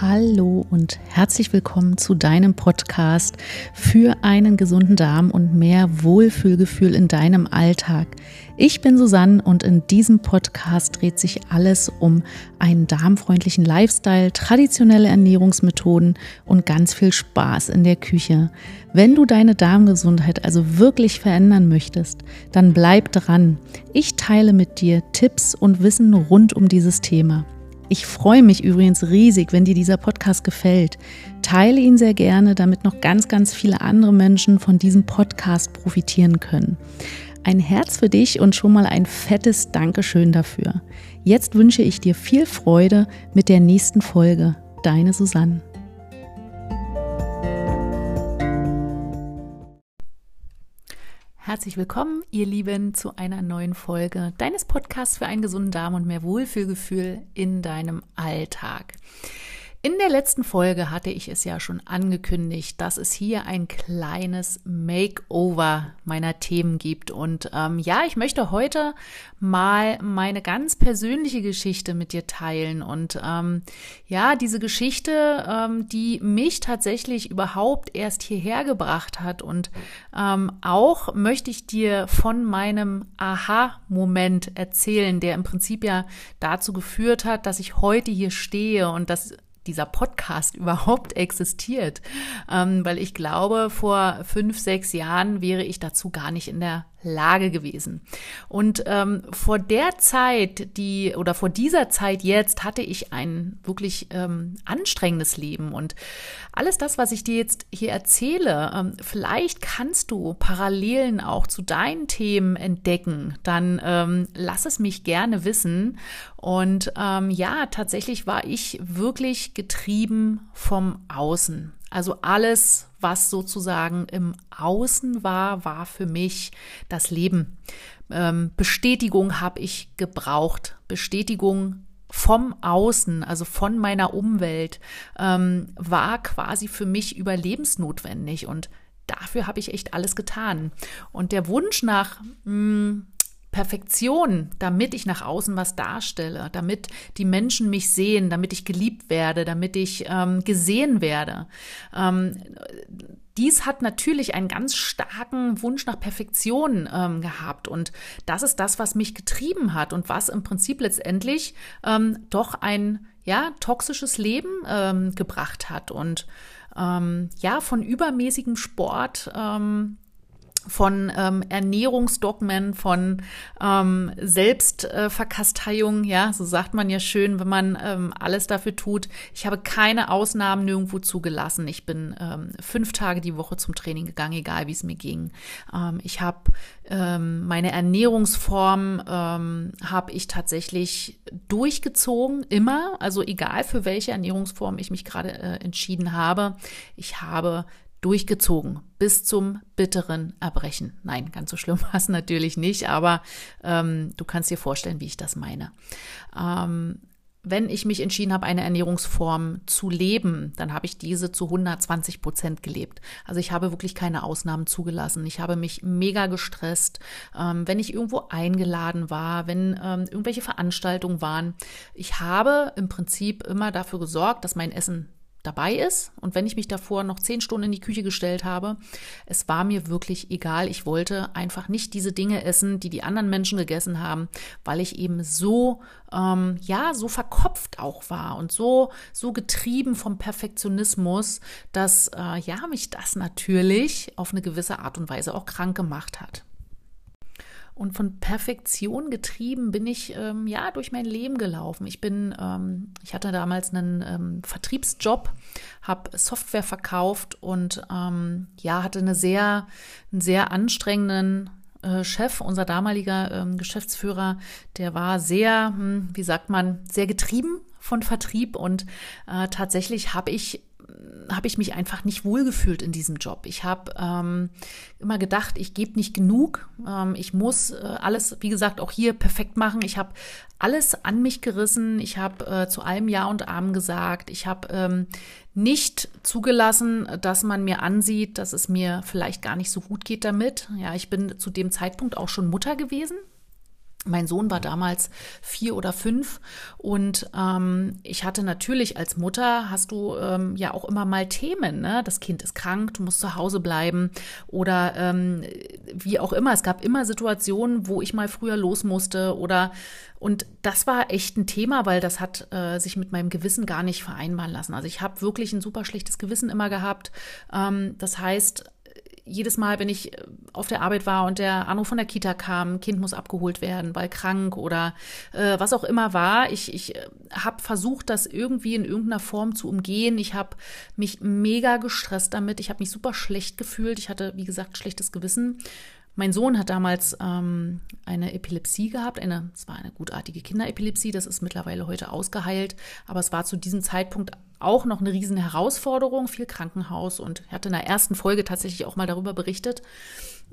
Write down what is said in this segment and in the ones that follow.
Hallo und herzlich willkommen zu deinem Podcast für einen gesunden Darm und mehr Wohlfühlgefühl in deinem Alltag. Ich bin Susanne und in diesem Podcast dreht sich alles um einen darmfreundlichen Lifestyle, traditionelle Ernährungsmethoden und ganz viel Spaß in der Küche. Wenn du deine Darmgesundheit also wirklich verändern möchtest, dann bleib dran. Ich teile mit dir Tipps und Wissen rund um dieses Thema. Ich freue mich übrigens riesig, wenn dir dieser Podcast gefällt. Teile ihn sehr gerne, damit noch ganz, ganz viele andere Menschen von diesem Podcast profitieren können. Ein Herz für dich und schon mal ein fettes Dankeschön dafür. Jetzt wünsche ich dir viel Freude mit der nächsten Folge. Deine Susanne. Herzlich willkommen, ihr Lieben, zu einer neuen Folge deines Podcasts für einen gesunden Darm und mehr Wohlfühlgefühl in deinem Alltag. In der letzten Folge hatte ich es ja schon angekündigt, dass es hier ein kleines Makeover meiner Themen gibt. Und ähm, ja, ich möchte heute mal meine ganz persönliche Geschichte mit dir teilen. Und ähm, ja, diese Geschichte, ähm, die mich tatsächlich überhaupt erst hierher gebracht hat. Und ähm, auch möchte ich dir von meinem Aha-Moment erzählen, der im Prinzip ja dazu geführt hat, dass ich heute hier stehe und dass dieser Podcast überhaupt existiert, ähm, weil ich glaube, vor fünf, sechs Jahren wäre ich dazu gar nicht in der Lage gewesen. Und ähm, vor der Zeit, die oder vor dieser Zeit jetzt hatte ich ein wirklich ähm, anstrengendes Leben und alles das, was ich dir jetzt hier erzähle, ähm, vielleicht kannst du Parallelen auch zu deinen Themen entdecken. Dann ähm, lass es mich gerne wissen. Und ähm, ja, tatsächlich war ich wirklich getrieben vom Außen. Also alles, was sozusagen im Außen war, war für mich das Leben. Ähm, Bestätigung habe ich gebraucht. Bestätigung vom Außen, also von meiner Umwelt, ähm, war quasi für mich überlebensnotwendig. Und dafür habe ich echt alles getan. Und der Wunsch nach mh, hm, Perfektion, damit ich nach außen was darstelle, damit die Menschen mich sehen, damit ich geliebt werde, damit ich ähm, gesehen werde. Ähm, dies hat natürlich einen ganz starken Wunsch nach Perfektion ähm, gehabt und das ist das, was mich getrieben hat und was im Prinzip letztendlich ähm, doch ein ja toxisches Leben ähm, gebracht hat und ähm, ja von übermäßigem Sport ähm, von ähm, Ernährungsdogmen, von ähm, Selbstkasteiung, äh, ja, so sagt man ja schön, wenn man ähm, alles dafür tut. Ich habe keine Ausnahmen nirgendwo zugelassen. Ich bin ähm, fünf Tage die Woche zum Training gegangen, egal wie es mir ging. Ähm, ich habe ähm, meine Ernährungsform ähm, habe ich tatsächlich durchgezogen, immer, also egal für welche Ernährungsform ich mich gerade äh, entschieden habe. Ich habe durchgezogen bis zum bitteren Erbrechen. Nein, ganz so schlimm war es natürlich nicht, aber ähm, du kannst dir vorstellen, wie ich das meine. Ähm, wenn ich mich entschieden habe, eine Ernährungsform zu leben, dann habe ich diese zu 120 Prozent gelebt. Also ich habe wirklich keine Ausnahmen zugelassen. Ich habe mich mega gestresst, ähm, wenn ich irgendwo eingeladen war, wenn ähm, irgendwelche Veranstaltungen waren. Ich habe im Prinzip immer dafür gesorgt, dass mein Essen dabei ist. Und wenn ich mich davor noch zehn Stunden in die Küche gestellt habe, es war mir wirklich egal. Ich wollte einfach nicht diese Dinge essen, die die anderen Menschen gegessen haben, weil ich eben so, ähm, ja, so verkopft auch war und so, so getrieben vom Perfektionismus, dass, äh, ja, mich das natürlich auf eine gewisse Art und Weise auch krank gemacht hat. Und von Perfektion getrieben bin ich ähm, ja durch mein Leben gelaufen. Ich bin, ähm, ich hatte damals einen ähm, Vertriebsjob, habe Software verkauft und ähm, ja hatte eine sehr, einen sehr anstrengenden äh, Chef, unser damaliger ähm, Geschäftsführer, der war sehr, hm, wie sagt man, sehr getrieben von Vertrieb und äh, tatsächlich habe ich habe ich mich einfach nicht wohlgefühlt in diesem Job. Ich habe ähm, immer gedacht, ich gebe nicht genug. Ähm, ich muss äh, alles, wie gesagt, auch hier perfekt machen. Ich habe alles an mich gerissen. Ich habe äh, zu allem Ja und Amen gesagt. Ich habe ähm, nicht zugelassen, dass man mir ansieht, dass es mir vielleicht gar nicht so gut geht damit. Ja, ich bin zu dem Zeitpunkt auch schon Mutter gewesen. Mein Sohn war damals vier oder fünf und ähm, ich hatte natürlich als Mutter, hast du ähm, ja auch immer mal Themen. Ne? Das Kind ist krank, du musst zu Hause bleiben oder ähm, wie auch immer. Es gab immer Situationen, wo ich mal früher los musste oder und das war echt ein Thema, weil das hat äh, sich mit meinem Gewissen gar nicht vereinbaren lassen. Also ich habe wirklich ein super schlechtes Gewissen immer gehabt. Ähm, das heißt, jedes Mal, wenn ich äh, auf der Arbeit war und der Anruf von der Kita kam, Kind muss abgeholt werden, weil krank oder äh, was auch immer war, ich, ich äh, habe versucht, das irgendwie in irgendeiner Form zu umgehen. Ich habe mich mega gestresst damit. Ich habe mich super schlecht gefühlt. Ich hatte, wie gesagt, schlechtes Gewissen. Mein Sohn hat damals ähm, eine Epilepsie gehabt, eine, es war eine gutartige Kinderepilepsie, das ist mittlerweile heute ausgeheilt, aber es war zu diesem Zeitpunkt auch noch eine riesen Herausforderung, viel Krankenhaus und ich hatte in der ersten Folge tatsächlich auch mal darüber berichtet.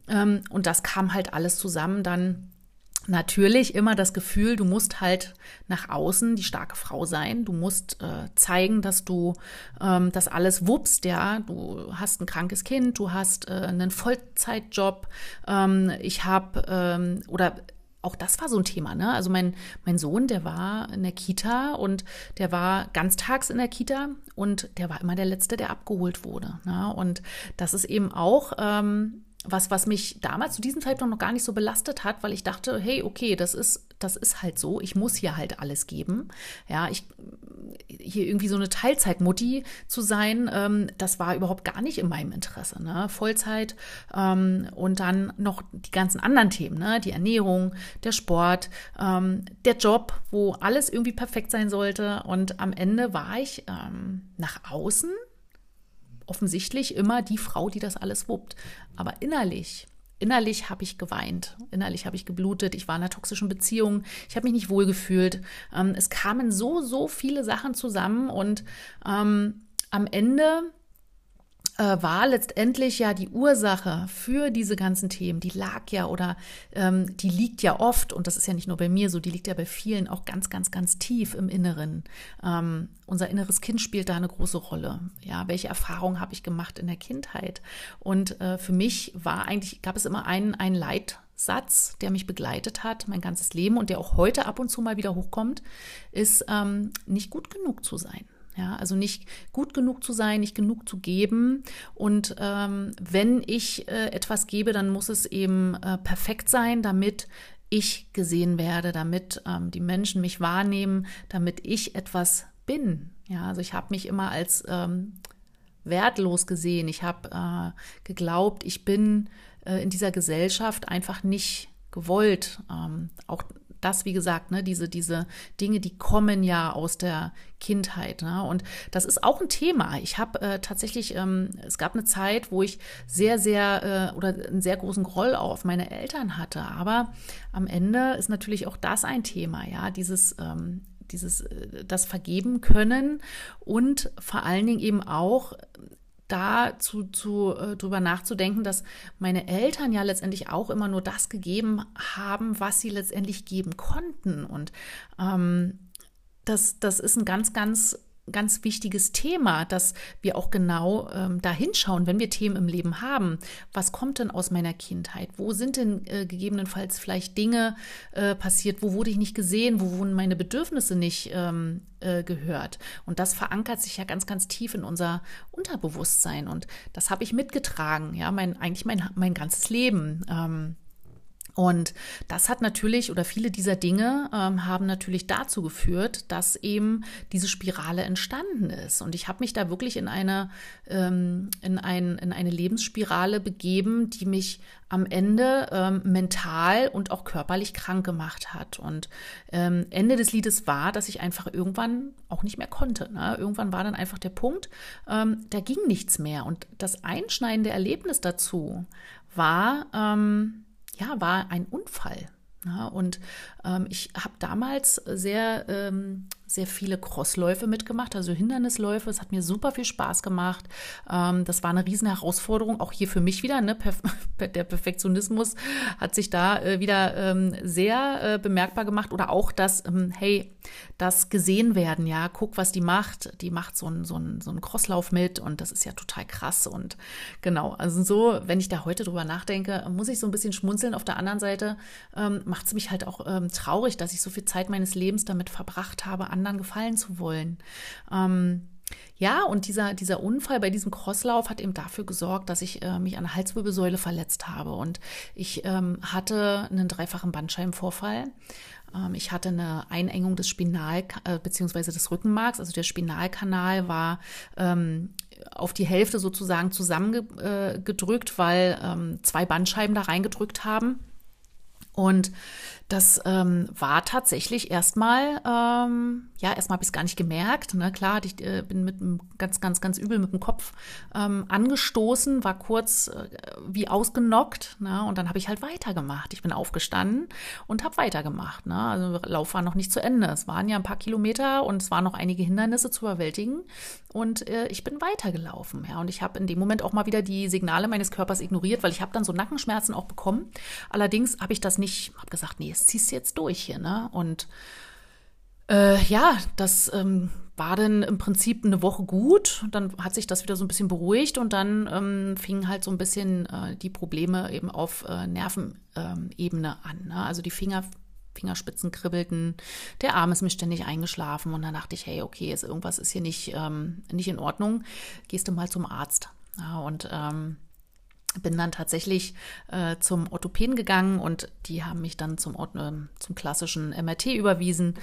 Ähm, und das kam halt alles zusammen dann natürlich immer das Gefühl, du musst halt nach außen die starke Frau sein. Du musst äh, zeigen, dass du ähm, das alles wuppst, ja. Du hast ein krankes Kind, du hast äh, einen Vollzeitjob. Ähm, ich habe ähm, oder auch das war so ein Thema, ne? Also mein, mein Sohn, der war in der Kita und der war ganztags in der Kita und der war immer der Letzte, der abgeholt wurde. Ne? Und das ist eben auch ähm, was, was mich damals zu diesem Zeitpunkt noch gar nicht so belastet hat, weil ich dachte, hey, okay, das ist, das ist halt so, ich muss hier halt alles geben. Ja, ich hier irgendwie so eine Teilzeitmutti zu sein, ähm, das war überhaupt gar nicht in meinem Interesse. Ne? Vollzeit ähm, und dann noch die ganzen anderen Themen, ne? die Ernährung, der Sport, ähm, der Job, wo alles irgendwie perfekt sein sollte. Und am Ende war ich ähm, nach außen offensichtlich immer die Frau, die das alles wuppt. Aber innerlich, innerlich habe ich geweint, innerlich habe ich geblutet, ich war in einer toxischen Beziehung, ich habe mich nicht wohlgefühlt. Ähm, es kamen so, so viele Sachen zusammen und ähm, am Ende war letztendlich ja die Ursache für diese ganzen Themen, die lag ja oder ähm, die liegt ja oft, und das ist ja nicht nur bei mir so, die liegt ja bei vielen auch ganz, ganz, ganz tief im Inneren. Ähm, unser inneres Kind spielt da eine große Rolle. Ja, welche Erfahrungen habe ich gemacht in der Kindheit? Und äh, für mich war eigentlich, gab es immer einen, einen Leitsatz, der mich begleitet hat, mein ganzes Leben und der auch heute ab und zu mal wieder hochkommt, ist ähm, nicht gut genug zu sein. Ja, also nicht gut genug zu sein, nicht genug zu geben. Und ähm, wenn ich äh, etwas gebe, dann muss es eben äh, perfekt sein, damit ich gesehen werde, damit ähm, die Menschen mich wahrnehmen, damit ich etwas bin. Ja, also ich habe mich immer als ähm, wertlos gesehen. Ich habe äh, geglaubt, ich bin äh, in dieser Gesellschaft einfach nicht gewollt. Ähm, auch das, wie gesagt, ne, diese, diese Dinge, die kommen ja aus der Kindheit. Ne? Und das ist auch ein Thema. Ich habe äh, tatsächlich, ähm, es gab eine Zeit, wo ich sehr, sehr äh, oder einen sehr großen Groll auf meine Eltern hatte. Aber am Ende ist natürlich auch das ein Thema, ja, dieses ähm, dieses äh, das vergeben können und vor allen Dingen eben auch da zu, zu äh, drüber nachzudenken, dass meine Eltern ja letztendlich auch immer nur das gegeben haben, was sie letztendlich geben konnten. Und ähm, das, das ist ein ganz, ganz ganz wichtiges Thema, dass wir auch genau ähm, da hinschauen, wenn wir Themen im Leben haben. Was kommt denn aus meiner Kindheit? Wo sind denn äh, gegebenenfalls vielleicht Dinge äh, passiert? Wo wurde ich nicht gesehen? Wo wurden meine Bedürfnisse nicht ähm, äh, gehört? Und das verankert sich ja ganz, ganz tief in unser Unterbewusstsein. Und das habe ich mitgetragen, ja, mein, eigentlich mein, mein ganzes Leben. Ähm, und das hat natürlich, oder viele dieser Dinge ähm, haben natürlich dazu geführt, dass eben diese Spirale entstanden ist. Und ich habe mich da wirklich in eine, ähm, in, ein, in eine Lebensspirale begeben, die mich am Ende ähm, mental und auch körperlich krank gemacht hat. Und ähm, Ende des Liedes war, dass ich einfach irgendwann auch nicht mehr konnte. Ne? Irgendwann war dann einfach der Punkt, ähm, da ging nichts mehr. Und das einschneidende Erlebnis dazu war, ähm, ja, war ein Unfall. Ja, und ähm, ich habe damals sehr, ähm, sehr viele Crossläufe mitgemacht, also Hindernisläufe. Es hat mir super viel Spaß gemacht. Ähm, das war eine riesen Herausforderung, auch hier für mich wieder. Ne? Der Perfektionismus hat sich da äh, wieder ähm, sehr äh, bemerkbar gemacht oder auch das, ähm, hey, das gesehen werden, ja, guck, was die macht. Die macht so einen so so einen Crosslauf mit und das ist ja total krass. Und genau, also so, wenn ich da heute drüber nachdenke, muss ich so ein bisschen schmunzeln. Auf der anderen Seite ähm, macht es mich halt auch ähm, traurig, dass ich so viel Zeit meines Lebens damit verbracht habe, anderen gefallen zu wollen. Ähm, ja, und dieser, dieser Unfall bei diesem Crosslauf hat eben dafür gesorgt, dass ich äh, mich an der Halswirbelsäule verletzt habe. Und ich ähm, hatte einen dreifachen Bandscheibenvorfall. Ähm, ich hatte eine Einengung des Spinal- äh, bzw. des Rückenmarks. Also der Spinalkanal war ähm, auf die Hälfte sozusagen zusammengedrückt, äh, weil ähm, zwei Bandscheiben da reingedrückt haben. Und das ähm, war tatsächlich erstmal, ähm, ja, erstmal habe ich es gar nicht gemerkt. Ne? Klar, ich äh, bin mit einem ganz, ganz, ganz übel mit dem Kopf ähm, angestoßen, war kurz äh, wie ausgenockt. Ne? Und dann habe ich halt weitergemacht. Ich bin aufgestanden und habe weitergemacht. Ne? Also Lauf war noch nicht zu Ende. Es waren ja ein paar Kilometer und es waren noch einige Hindernisse zu überwältigen. Und äh, ich bin weitergelaufen. Ja? Und ich habe in dem Moment auch mal wieder die Signale meines Körpers ignoriert, weil ich habe dann so Nackenschmerzen auch bekommen. Allerdings habe ich das nicht, habe gesagt, nee, das ziehst du jetzt durch hier, ne? Und äh, ja, das ähm, war dann im Prinzip eine Woche gut. Dann hat sich das wieder so ein bisschen beruhigt und dann ähm, fingen halt so ein bisschen äh, die Probleme eben auf äh, Nervenebene ähm, an. Ne? Also die Finger, Fingerspitzen kribbelten, der Arm ist mir ständig eingeschlafen und dann dachte ich, hey, okay, ist, irgendwas ist hier nicht, ähm, nicht in Ordnung. Gehst du mal zum Arzt. Ja, und ähm, bin dann tatsächlich äh, zum Orthopäden gegangen und die haben mich dann zum, äh, zum klassischen MRT überwiesen,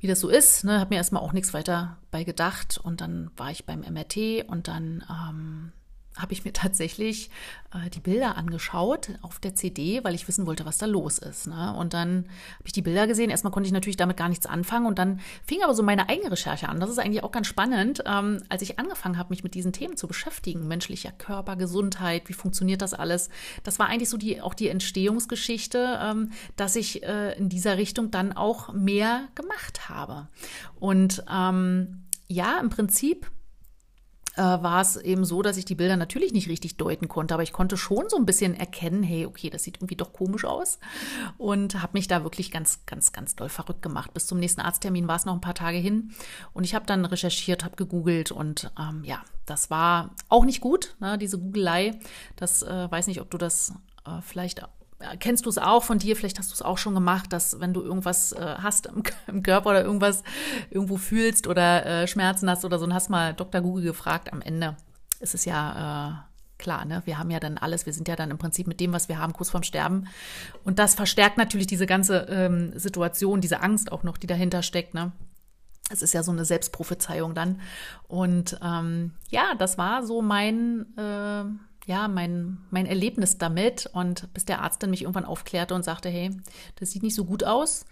wie das so ist. Ne, habe mir erstmal auch nichts weiter bei gedacht und dann war ich beim MRT und dann ähm, habe ich mir tatsächlich äh, die Bilder angeschaut auf der CD, weil ich wissen wollte, was da los ist. Ne? Und dann habe ich die Bilder gesehen. Erstmal konnte ich natürlich damit gar nichts anfangen und dann fing aber so meine eigene Recherche an. Das ist eigentlich auch ganz spannend, ähm, als ich angefangen habe, mich mit diesen Themen zu beschäftigen. Menschlicher Körper, Gesundheit, wie funktioniert das alles? Das war eigentlich so die, auch die Entstehungsgeschichte, ähm, dass ich äh, in dieser Richtung dann auch mehr gemacht habe. Und ähm, ja, im Prinzip war es eben so, dass ich die Bilder natürlich nicht richtig deuten konnte, aber ich konnte schon so ein bisschen erkennen, hey, okay, das sieht irgendwie doch komisch aus und habe mich da wirklich ganz, ganz, ganz doll verrückt gemacht. Bis zum nächsten Arzttermin war es noch ein paar Tage hin und ich habe dann recherchiert, habe gegoogelt und ähm, ja, das war auch nicht gut, ne, diese Googelei. Das äh, weiß nicht, ob du das äh, vielleicht kennst du es auch von dir, vielleicht hast du es auch schon gemacht, dass wenn du irgendwas äh, hast im, im, Körper oder irgendwas irgendwo fühlst oder äh, Schmerzen hast oder so, und hast mal Dr. Google gefragt, am Ende ist es ja äh, klar, ne? Wir haben ja dann alles, wir sind ja dann im Prinzip mit dem, was wir haben, kurz vorm Sterben. Und das verstärkt natürlich diese ganze ähm, Situation, diese Angst auch noch, die dahinter steckt, ne? Es ist ja so eine Selbstprophezeiung dann. Und ähm, ja, das war so mein äh, ja, mein, mein Erlebnis damit und bis der Arzt dann mich irgendwann aufklärte und sagte, hey, das sieht nicht so gut aus.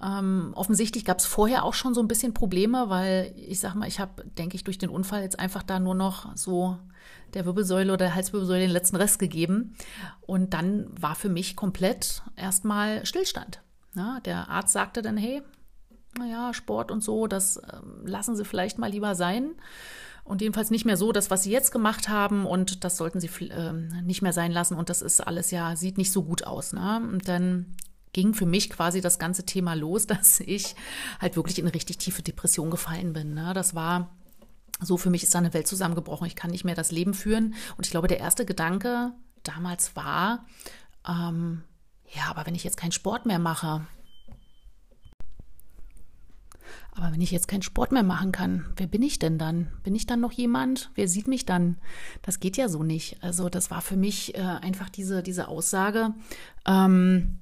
Ähm, offensichtlich gab es vorher auch schon so ein bisschen Probleme, weil ich sag mal, ich habe, denke ich, durch den Unfall jetzt einfach da nur noch so der Wirbelsäule oder der Halswirbelsäule den letzten Rest gegeben. Und dann war für mich komplett erstmal Stillstand. Ja, der Arzt sagte dann, hey, naja, Sport und so, das äh, lassen Sie vielleicht mal lieber sein. Und jedenfalls nicht mehr so, das, was sie jetzt gemacht haben, und das sollten sie äh, nicht mehr sein lassen. Und das ist alles ja, sieht nicht so gut aus. Ne? Und dann ging für mich quasi das ganze Thema los, dass ich halt wirklich in eine richtig tiefe Depression gefallen bin. Ne? Das war so, für mich ist da eine Welt zusammengebrochen. Ich kann nicht mehr das Leben führen. Und ich glaube, der erste Gedanke damals war, ähm, ja, aber wenn ich jetzt keinen Sport mehr mache, aber wenn ich jetzt keinen Sport mehr machen kann, wer bin ich denn dann? Bin ich dann noch jemand? Wer sieht mich dann? Das geht ja so nicht. Also das war für mich äh, einfach diese, diese Aussage. Ähm,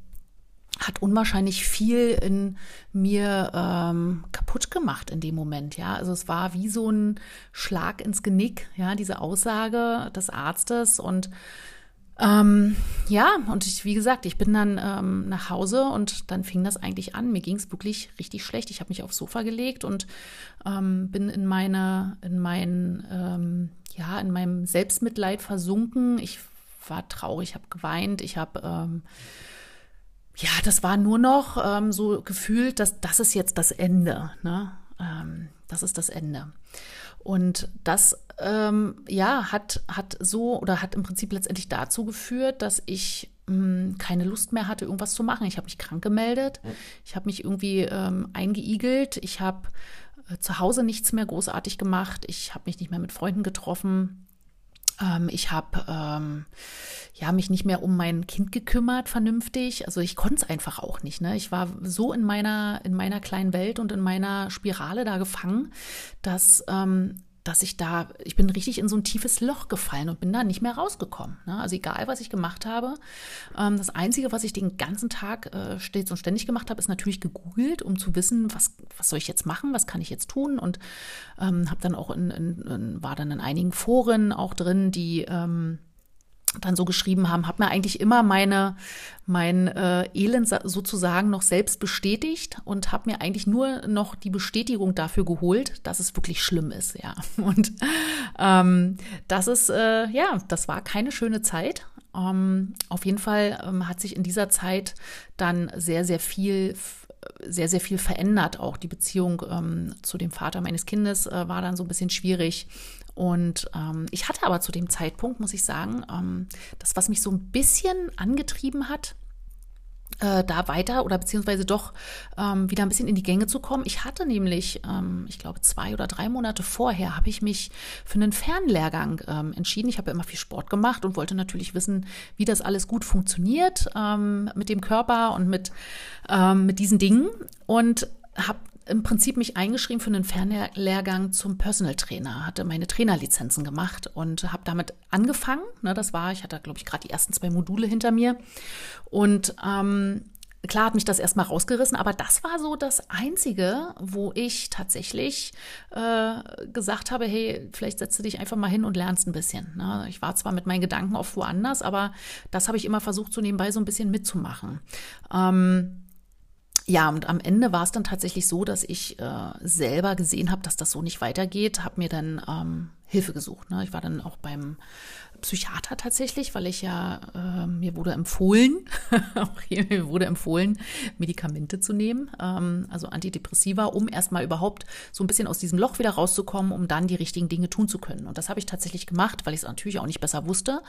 hat unwahrscheinlich viel in mir ähm, kaputt gemacht in dem Moment, ja. Also es war wie so ein Schlag ins Genick, ja, diese Aussage des Arztes und ähm, ja, und ich, wie gesagt, ich bin dann ähm, nach Hause und dann fing das eigentlich an. Mir ging es wirklich richtig schlecht. Ich habe mich aufs Sofa gelegt und ähm, bin in meine, in mein, ähm, ja, in meinem Selbstmitleid versunken. Ich war traurig, habe geweint, ich habe ähm, ja, das war nur noch ähm, so gefühlt, dass das ist jetzt das Ende. Ne? Das ist das Ende. Und das, ähm, ja, hat, hat so oder hat im Prinzip letztendlich dazu geführt, dass ich mh, hm, keine Lust mehr hatte, irgendwas zu machen. Ich habe mich krank gemeldet. Ich habe mich irgendwie ähm, eingeigelt. Ich habe äh, zu Hause nichts mehr großartig gemacht. Ich habe mich nicht mehr mit Freunden getroffen. Ähm, ich habe ähm, ja mich nicht mehr um mein Kind gekümmert, vernünftig. Also ich konnte es einfach auch nicht. Ne? Ich war so in meiner in meiner kleinen Welt und in meiner Spirale da gefangen, dass ähm, dass ich da, ich bin richtig in so ein tiefes Loch gefallen und bin da nicht mehr rausgekommen. Ne? Also egal, was ich gemacht habe. Ähm, das Einzige, was ich den ganzen Tag äh, stets und ständig gemacht habe, ist natürlich gegoogelt, um zu wissen, was, was soll ich jetzt machen, was kann ich jetzt tun. Und ähm, habe dann auch in, in, in, war dann in einigen Foren auch drin, die ähm, dann so geschrieben haben, habe mir eigentlich immer meine mein äh, Elend sozusagen noch selbst bestätigt und habe mir eigentlich nur noch die Bestätigung dafür geholt, dass es wirklich schlimm ist, ja. Und ähm, das ist äh, ja, das war keine schöne Zeit. Ähm, auf jeden Fall ähm, hat sich in dieser Zeit dann sehr sehr viel sehr, sehr viel verändert. Auch die Beziehung ähm, zu dem Vater meines Kindes äh, war dann so ein bisschen schwierig. Und ähm, ich hatte aber zu dem Zeitpunkt, muss ich sagen, ähm, das, was mich so ein bisschen angetrieben hat, äh, da weiter oder beziehungsweise doch ähm, wieder ein bisschen in die Gänge zu kommen. Ich hatte nämlich, ähm, ich glaube, zwei oder drei Monate vorher habe ich mich für einen Fernlehrgang ähm, entschieden. Ich habe ja immer viel Sport gemacht und wollte natürlich wissen, wie das alles gut funktioniert ähm, mit dem Körper und mit, ähm, mit diesen Dingen und habe im Prinzip mich eingeschrieben für einen Fernlehrgang zum Personal Trainer, hatte meine Trainerlizenzen gemacht und habe damit angefangen. Ne, das war, ich hatte, glaube ich, gerade die ersten zwei Module hinter mir. Und ähm, klar hat mich das erstmal rausgerissen, aber das war so das Einzige, wo ich tatsächlich äh, gesagt habe, hey, vielleicht setze dich einfach mal hin und lernst ein bisschen. Ne? Ich war zwar mit meinen Gedanken oft woanders, aber das habe ich immer versucht, so nebenbei so ein bisschen mitzumachen. Ähm, ja, und am Ende war es dann tatsächlich so, dass ich äh, selber gesehen habe, dass das so nicht weitergeht, habe mir dann ähm, Hilfe gesucht. Ne? Ich war dann auch beim Psychiater tatsächlich, weil ich ja, äh, mir wurde empfohlen, auch hier mir wurde empfohlen, Medikamente zu nehmen, ähm, also Antidepressiva, um erstmal überhaupt so ein bisschen aus diesem Loch wieder rauszukommen, um dann die richtigen Dinge tun zu können. Und das habe ich tatsächlich gemacht, weil ich es natürlich auch nicht besser wusste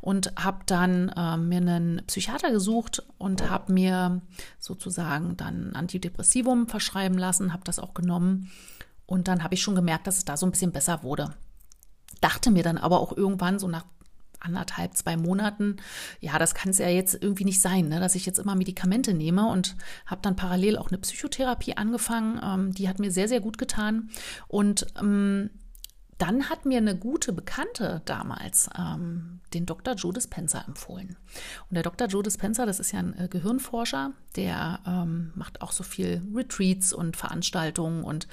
und habe dann äh, mir einen Psychiater gesucht und habe mir sozusagen dann Antidepressivum verschreiben lassen, habe das auch genommen. Und dann habe ich schon gemerkt, dass es da so ein bisschen besser wurde dachte mir dann aber auch irgendwann so nach anderthalb, zwei Monaten, ja, das kann es ja jetzt irgendwie nicht sein, ne, dass ich jetzt immer Medikamente nehme und habe dann parallel auch eine Psychotherapie angefangen. Ähm, die hat mir sehr, sehr gut getan. Und ähm, dann hat mir eine gute Bekannte damals ähm, den Dr. Joe Dispenza empfohlen. Und der Dr. Joe Dispenza, das ist ja ein äh, Gehirnforscher, der ähm, macht auch so viel Retreats und Veranstaltungen und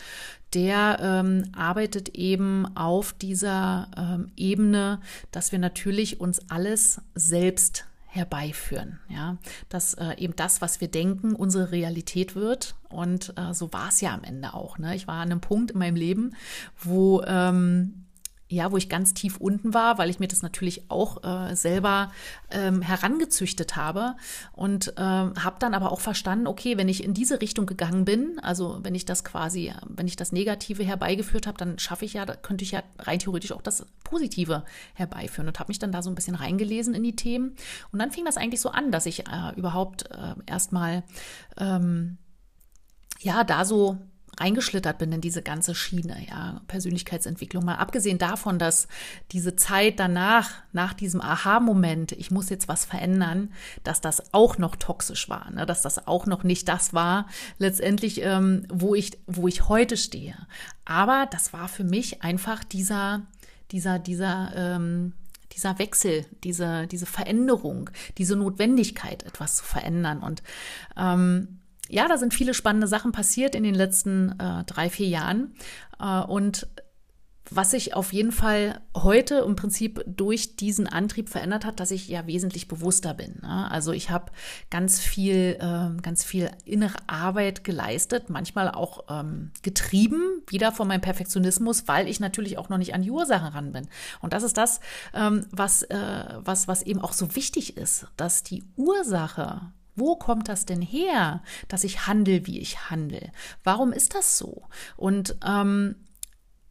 der ähm, arbeitet eben auf dieser ähm, Ebene, dass wir natürlich uns alles selbst herbeiführen. Ja, dass äh, eben das, was wir denken, unsere Realität wird. Und äh, so war es ja am Ende auch. Ne? Ich war an einem Punkt in meinem Leben, wo ähm, ja, wo ich ganz tief unten war, weil ich mir das natürlich auch äh, selber ähm, herangezüchtet habe und ähm, habe dann aber auch verstanden, okay, wenn ich in diese Richtung gegangen bin, also wenn ich das quasi, wenn ich das Negative herbeigeführt habe, dann schaffe ich ja, könnte ich ja rein theoretisch auch das Positive herbeiführen und habe mich dann da so ein bisschen reingelesen in die Themen. Und dann fing das eigentlich so an, dass ich äh, überhaupt äh, erstmal ähm, ja da so reingeschlittert bin in diese ganze Schiene, ja, Persönlichkeitsentwicklung. Mal abgesehen davon, dass diese Zeit danach, nach diesem Aha-Moment, ich muss jetzt was verändern, dass das auch noch toxisch war, ne? dass das auch noch nicht das war, letztendlich, ähm, wo ich, wo ich heute stehe. Aber das war für mich einfach dieser, dieser, dieser, ähm, dieser Wechsel, diese, diese Veränderung, diese Notwendigkeit, etwas zu verändern. Und ähm, ja, da sind viele spannende Sachen passiert in den letzten äh, drei, vier Jahren. Äh, und was sich auf jeden Fall heute im Prinzip durch diesen Antrieb verändert hat, dass ich ja wesentlich bewusster bin. Ne? Also ich habe ganz viel, äh, ganz viel innere Arbeit geleistet, manchmal auch ähm, getrieben, wieder von meinem Perfektionismus, weil ich natürlich auch noch nicht an die Ursachen ran bin. Und das ist das, ähm, was, äh, was, was eben auch so wichtig ist, dass die Ursache Wo kommt das denn her, dass ich handle, wie ich handle? Warum ist das so? Und ähm,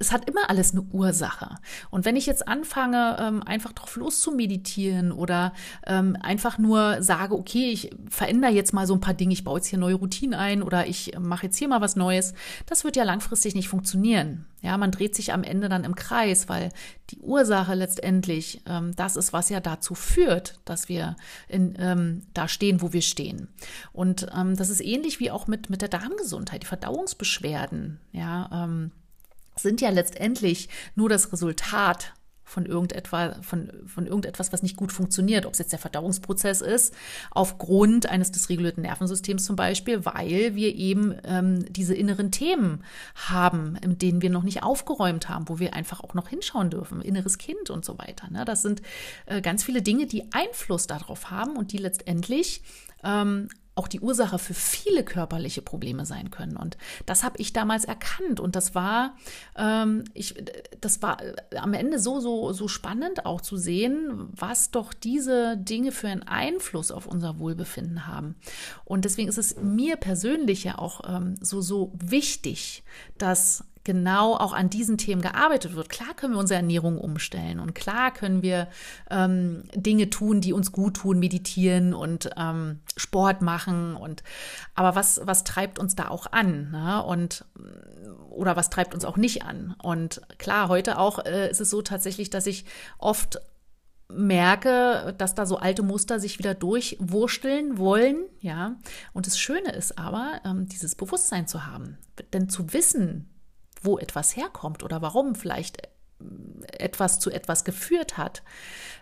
es hat immer alles eine Ursache. Und wenn ich jetzt anfange, ähm, einfach drauf loszumeditieren oder ähm, einfach nur sage, okay, ich verändere jetzt mal so ein paar Dinge, ich baue jetzt hier neue Routinen ein oder ich mache jetzt hier mal was Neues, das wird ja langfristig nicht funktionieren. Ja, man dreht sich am Ende dann im Kreis, weil die Ursache letztendlich ähm, das ist, was ja dazu führt, dass wir in, ähm, da stehen, wo wir stehen. Und ähm, das ist ähnlich wie auch mit, mit der Darmgesundheit, die Verdauungsbeschwerden. Ja, ähm, sind ja letztendlich nur das Resultat von irgendetwas, von, von irgendetwas, was nicht gut funktioniert, ob es jetzt der Verdauungsprozess ist, aufgrund eines dysregulierten Nervensystems zum Beispiel, weil wir eben ähm, diese inneren Themen haben, in denen wir noch nicht aufgeräumt haben, wo wir einfach auch noch hinschauen dürfen, inneres Kind und so weiter. Ne? Das sind äh, ganz viele Dinge, die Einfluss darauf haben und die letztendlich ähm, auch die Ursache für viele körperliche Probleme sein können. Und das habe ich damals erkannt. Und das war, ähm, ich, das war äh, am Ende so, so, so spannend auch zu sehen, was doch diese Dinge für einen Einfluss auf unser Wohlbefinden haben. Und deswegen ist es mir persönlich ja auch ähm, so, so wichtig, dass genau auch an diesen Themen gearbeitet wird. Klar können wir unsere Ernährung umstellen und klar können wir ähm, Dinge tun, die uns gut tun, meditieren und ähm, Sport machen und aber was was treibt uns da auch an ne? und oder was treibt uns auch nicht an und klar heute auch äh, ist es so tatsächlich, dass ich oft merke, dass da so alte Muster sich wieder durchwursteln wollen, ja. Und das Schöne ist aber, ähm, dieses Bewusstsein zu haben, denn zu wissen, wo etwas herkommt oder warum vielleicht äh, etwas zu etwas geführt hat,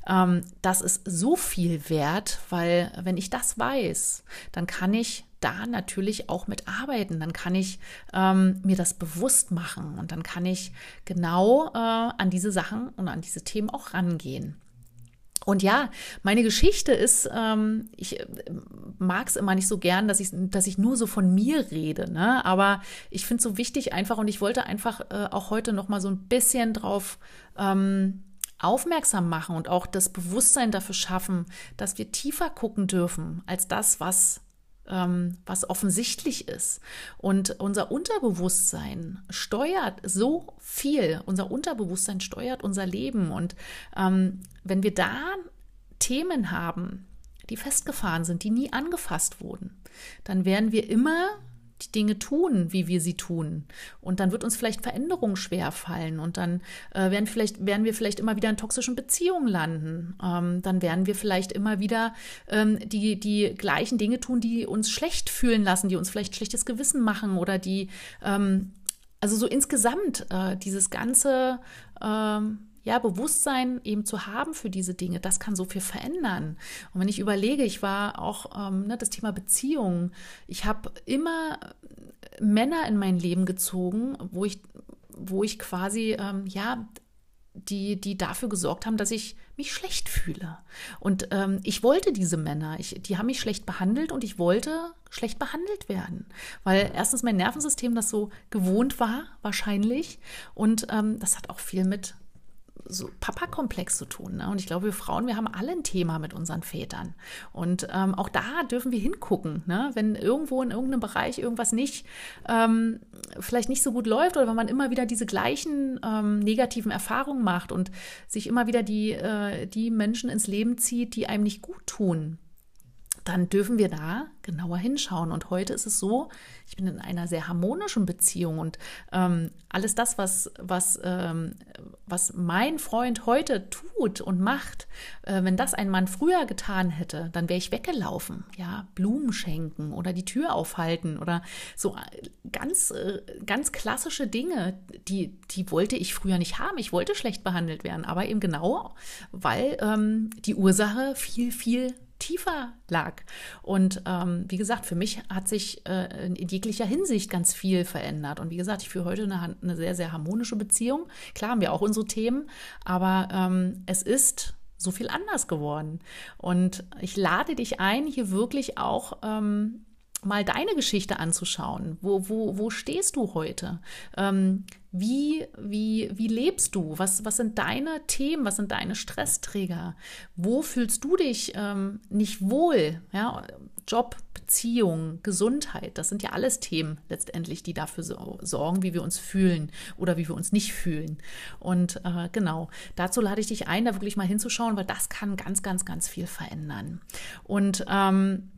ähm, das ist so viel wert, weil wenn ich das weiß, dann kann ich da natürlich auch mit arbeiten, dann kann ich ähm, mir das bewusst machen und dann kann ich genau äh, an diese Sachen und an diese Themen auch rangehen. Und ja, meine Geschichte ist, ähm, ich äh, mag es immer nicht so gern, dass ich, dass ich nur so von mir rede, ne? aber ich finde es so wichtig einfach und ich wollte einfach äh, auch heute noch mal so ein bisschen drauf ähm, aufmerksam machen und auch das Bewusstsein dafür schaffen, dass wir tiefer gucken dürfen als das, was was offensichtlich ist. Und unser Unterbewusstsein steuert so viel. Unser Unterbewusstsein steuert unser Leben. Und ähm, wenn wir da Themen haben, die festgefahren sind, die nie angefasst wurden, dann werden wir immer die Dinge tun, wie wir sie tun. Und dann wird uns vielleicht Veränderung schwer fallen und dann äh, werden, vielleicht, werden wir vielleicht immer wieder in toxischen Beziehungen landen. Ähm, dann werden wir vielleicht immer wieder ähm, die, die gleichen Dinge tun, die uns schlecht fühlen lassen, die uns vielleicht schlechtes Gewissen machen oder die, ähm, also so insgesamt äh, dieses ganze, ähm, ja, Bewusstsein eben zu haben für diese Dinge, das kann so viel verändern. Und wenn ich überlege, ich war auch ähm, ne, das Thema Beziehungen, ich habe immer Männer in mein Leben gezogen, wo ich, wo ich quasi, ähm, ja, die, die dafür gesorgt haben, dass ich mich schlecht fühle. Und ähm, ich wollte diese Männer, ich, die haben mich schlecht behandelt und ich wollte schlecht behandelt werden. Weil erstens mein Nervensystem das so gewohnt war, wahrscheinlich. Und ähm, das hat auch viel mit so Papa-Komplex zu tun. Ne? Und ich glaube, wir Frauen, wir haben alle ein Thema mit unseren Vätern. Und ähm, auch da dürfen wir hingucken. Ne? Wenn irgendwo in irgendeinem Bereich irgendwas nicht, ähm, vielleicht nicht so gut läuft oder wenn man immer wieder diese gleichen ähm, negativen Erfahrungen macht und sich immer wieder die, äh, die Menschen ins Leben zieht, die einem nicht gut tun dann dürfen wir da genauer hinschauen. Und heute ist es so, ich bin in einer sehr harmonischen Beziehung und ähm, alles das, was, was, ähm, was mein Freund heute tut und macht, äh, wenn das ein Mann früher getan hätte, dann wäre ich weggelaufen. Ja, Blumen schenken oder die Tür aufhalten oder so äh, ganz, äh, ganz klassische Dinge, die, die wollte ich früher nicht haben. Ich wollte schlecht behandelt werden, aber eben genau, weil ähm, die Ursache viel, viel tiefer lag. Und ähm, wie gesagt, für mich hat sich äh, in jeglicher Hinsicht ganz viel verändert. Und wie gesagt, ich führe heute eine, eine sehr, sehr harmonische Beziehung. Klar haben wir auch unsere Themen, aber ähm, es ist so viel anders geworden. Und ich lade dich ein, hier wirklich auch ähm, mal deine Geschichte anzuschauen. Wo, wo, wo stehst du heute? Ähm, wie, wie, wie lebst du? Was, was sind deine Themen? Was sind deine Stressträger? Wo fühlst du dich ähm, nicht wohl? Ja, Job, Beziehung, Gesundheit, das sind ja alles Themen letztendlich, die dafür so, sorgen, wie wir uns fühlen oder wie wir uns nicht fühlen. Und äh, genau, dazu lade ich dich ein, da wirklich mal hinzuschauen, weil das kann ganz, ganz, ganz viel verändern. Und ähm,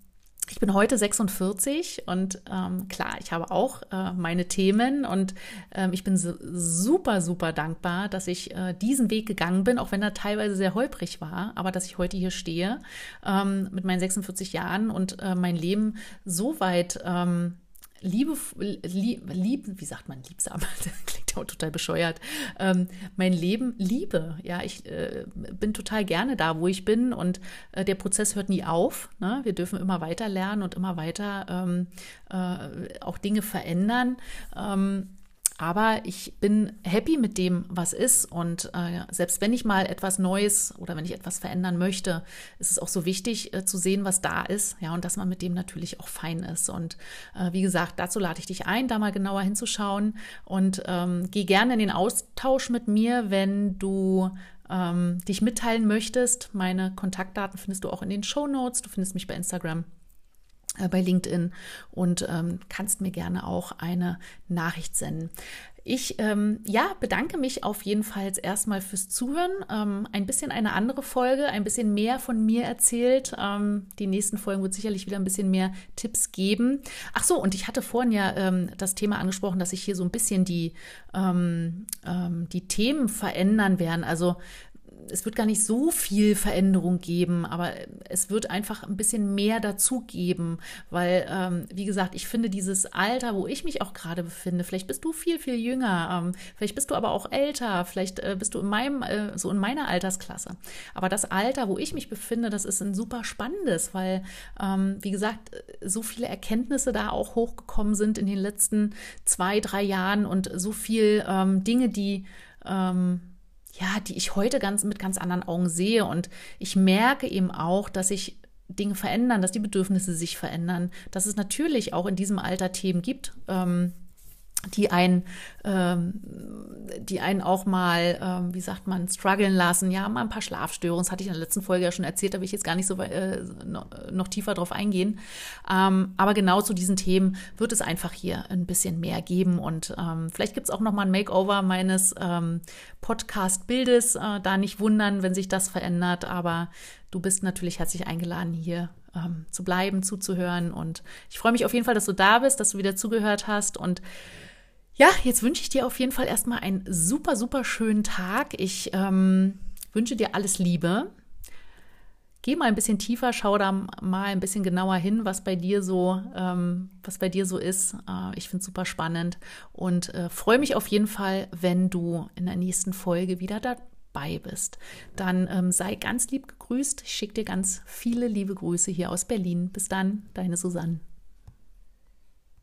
ich bin heute 46 und ähm, klar, ich habe auch äh, meine Themen und ähm, ich bin so, super, super dankbar, dass ich äh, diesen Weg gegangen bin, auch wenn er teilweise sehr holprig war, aber dass ich heute hier stehe ähm, mit meinen 46 Jahren und äh, mein Leben so weit ähm, liebe, lieb, wie sagt man, liebsam, klingt ja total bescheuert, ähm, mein Leben liebe. Ja, ich äh, bin total gerne da, wo ich bin und äh, der Prozess hört nie auf. Ne? Wir dürfen immer weiter lernen und immer weiter ähm, äh, auch Dinge verändern. Ähm, aber ich bin happy mit dem, was ist. Und äh, selbst wenn ich mal etwas Neues oder wenn ich etwas verändern möchte, ist es auch so wichtig äh, zu sehen, was da ist. Ja, und dass man mit dem natürlich auch fein ist. Und äh, wie gesagt, dazu lade ich dich ein, da mal genauer hinzuschauen. Und ähm, geh gerne in den Austausch mit mir, wenn du ähm, dich mitteilen möchtest. Meine Kontaktdaten findest du auch in den Show Notes. Du findest mich bei Instagram bei LinkedIn und ähm, kannst mir gerne auch eine Nachricht senden. Ich ähm, ja, bedanke mich auf jeden Fall erstmal fürs Zuhören. Ähm, ein bisschen eine andere Folge, ein bisschen mehr von mir erzählt. Ähm, die nächsten Folgen wird sicherlich wieder ein bisschen mehr Tipps geben. Ach so, und ich hatte vorhin ja ähm, das Thema angesprochen, dass sich hier so ein bisschen die, ähm, ähm, die Themen verändern werden. Also es wird gar nicht so viel Veränderung geben, aber es wird einfach ein bisschen mehr dazu geben, weil, ähm, wie gesagt, ich finde dieses Alter, wo ich mich auch gerade befinde, vielleicht bist du viel, viel jünger, ähm, vielleicht bist du aber auch älter, vielleicht äh, bist du in meinem, äh, so in meiner Altersklasse. Aber das Alter, wo ich mich befinde, das ist ein super spannendes, weil, ähm, wie gesagt, so viele Erkenntnisse da auch hochgekommen sind in den letzten zwei, drei Jahren und so viel ähm, Dinge, die ähm, ja, die ich heute ganz mit ganz anderen Augen sehe. Und ich merke eben auch, dass sich Dinge verändern, dass die Bedürfnisse sich verändern, dass es natürlich auch in diesem Alter Themen gibt, ähm, die einen, ähm, die einen auch mal, ähm, wie sagt man, strugglen lassen. Ja, mal ein paar Schlafstörungen. Das hatte ich in der letzten Folge ja schon erzählt, da will ich jetzt gar nicht so äh, noch, tiefer drauf eingehen. Ähm, aber genau zu diesen Themen wird es einfach hier ein bisschen mehr geben. Und ähm, vielleicht gibt es auch noch mal ein Makeover meines ähm, Podcast-Bildes. Äh, da nicht wundern, wenn sich das verändert. Aber du bist natürlich herzlich eingeladen, hier ähm, zu bleiben, zuzuhören. Und ich freue mich auf jeden Fall, dass du da bist, dass du wieder zugehört hast. Und ja, jetzt wünsche ich dir auf jeden Fall erstmal einen super, super schönen Tag. Ich ähm, wünsche dir alles Liebe. Geh mal ein bisschen tiefer, schau da mal ein bisschen genauer hin, was bei dir so, ähm, was bei dir so ist. Äh, ich finde es super spannend und äh, freue mich auf jeden Fall, wenn du in der nächsten Folge wieder dabei bist. Dann ähm, sei ganz lieb gegrüßt. Ich schicke dir ganz viele liebe Grüße hier aus Berlin. Bis dann, deine Susanne.